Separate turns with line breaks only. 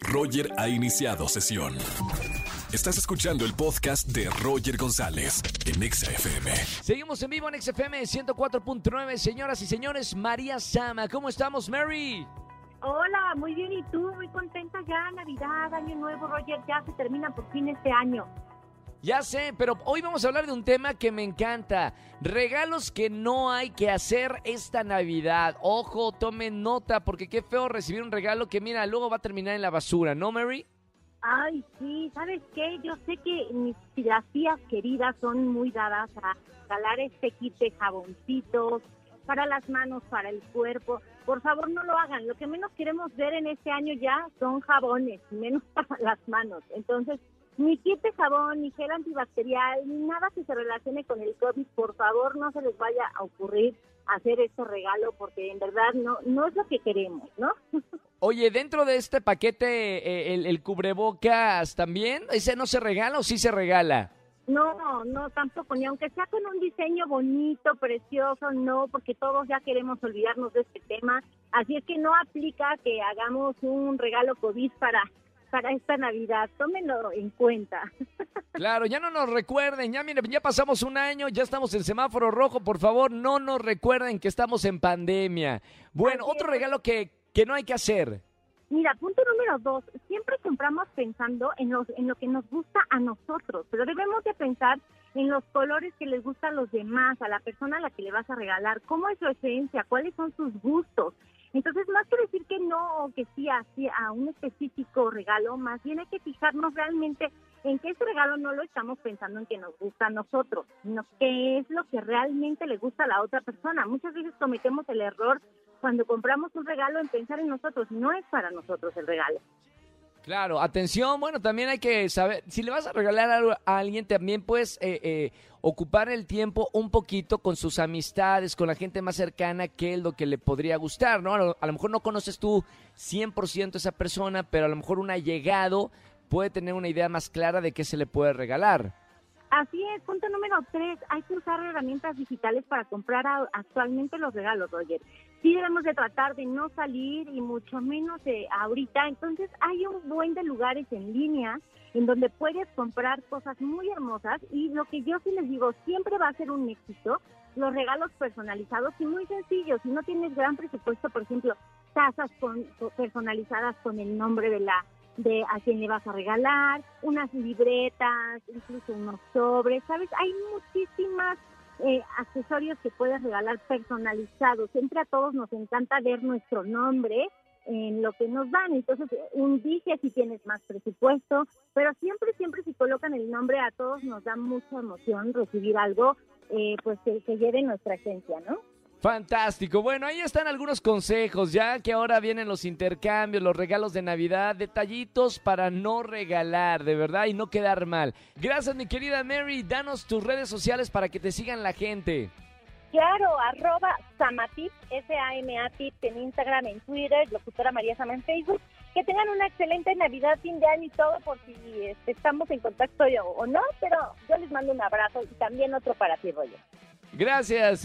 Roger ha iniciado sesión. Estás escuchando el podcast de Roger González en Exa FM.
Seguimos en vivo en XFM 104.9, señoras y señores. María Sama, ¿cómo estamos, Mary?
Hola, muy bien. ¿Y tú? Muy contenta ya. Navidad, Año Nuevo, Roger. Ya se termina por fin este año.
Ya sé, pero hoy vamos a hablar de un tema que me encanta. Regalos que no hay que hacer esta Navidad. Ojo, tomen nota, porque qué feo recibir un regalo que, mira, luego va a terminar en la basura, ¿no, Mary?
Ay, sí, ¿sabes qué? Yo sé que mis tías queridas son muy dadas a regalar este kit de jaboncitos para las manos, para el cuerpo. Por favor, no lo hagan. Lo que menos queremos ver en este año ya son jabones, menos para las manos. Entonces, ni kit de jabón, ni gel antibacterial, ni nada que se relacione con el COVID, por favor, no se les vaya a ocurrir hacer este regalo porque en verdad no, no es lo que queremos, ¿no?
Oye, dentro de este paquete, eh, el, el, cubrebocas también, ¿ese no se regala o sí se regala?
No, no, tampoco, ni aunque sea con un diseño bonito, precioso, no, porque todos ya queremos olvidarnos de este tema. Así es que no aplica que hagamos un regalo COVID para, para esta Navidad. Tómenlo en cuenta.
Claro, ya no nos recuerden, ya miren, ya pasamos un año, ya estamos en semáforo rojo, por favor, no nos recuerden que estamos en pandemia. Bueno, otro regalo que, que no hay que hacer?
Mira, punto número dos, siempre compramos pensando en, los, en lo que nos gusta a nosotros, pero debemos de pensar en los colores que les gustan a los demás, a la persona a la que le vas a regalar, cómo es su esencia, cuáles son sus gustos. Entonces, más que decir que no o que sí así a un específico regalo, más bien hay que fijarnos realmente en que ese regalo no lo estamos pensando en que nos gusta a nosotros, sino que es lo que realmente le gusta a la otra persona. Muchas veces cometemos el error cuando compramos un regalo en pensar en nosotros, no es para nosotros el regalo.
Claro, atención, bueno, también hay que saber, si le vas a regalar algo a alguien, también puedes eh, eh, ocupar el tiempo un poquito con sus amistades, con la gente más cercana, que es lo que le podría gustar, ¿no? A lo, a lo mejor no conoces tú 100% a esa persona, pero a lo mejor un allegado puede tener una idea más clara de qué se le puede regalar.
Así es, punto número tres, hay que usar herramientas digitales para comprar actualmente los regalos, Roger. Sí debemos de tratar de no salir y mucho menos de ahorita, entonces hay un buen de lugares en línea en donde puedes comprar cosas muy hermosas y lo que yo sí les digo, siempre va a ser un éxito los regalos personalizados y muy sencillos. Si no tienes gran presupuesto, por ejemplo, tazas con, personalizadas con el nombre de la de a quién le vas a regalar, unas libretas, incluso unos sobres, ¿sabes? Hay muchísimas eh, accesorios que puedes regalar personalizados. Siempre a todos nos encanta ver nuestro nombre en lo que nos dan. Entonces, un dije si tienes más presupuesto, pero siempre, siempre si colocan el nombre a todos nos da mucha emoción recibir algo eh, pues que, que lleve nuestra esencia, ¿no?
Fantástico. Bueno, ahí están algunos consejos, ya que ahora vienen los intercambios, los regalos de Navidad, detallitos para no regalar, de verdad, y no quedar mal. Gracias, mi querida Mary. Danos tus redes sociales para que te sigan la gente.
Claro, arroba Samatip, S-A-M-A-Tip en Instagram, en Twitter, locutora María Sama en Facebook. Que tengan una excelente Navidad, fin de año y todo, por si este, estamos en contacto o no, pero yo les mando un abrazo y también otro para ti, Roger.
Gracias.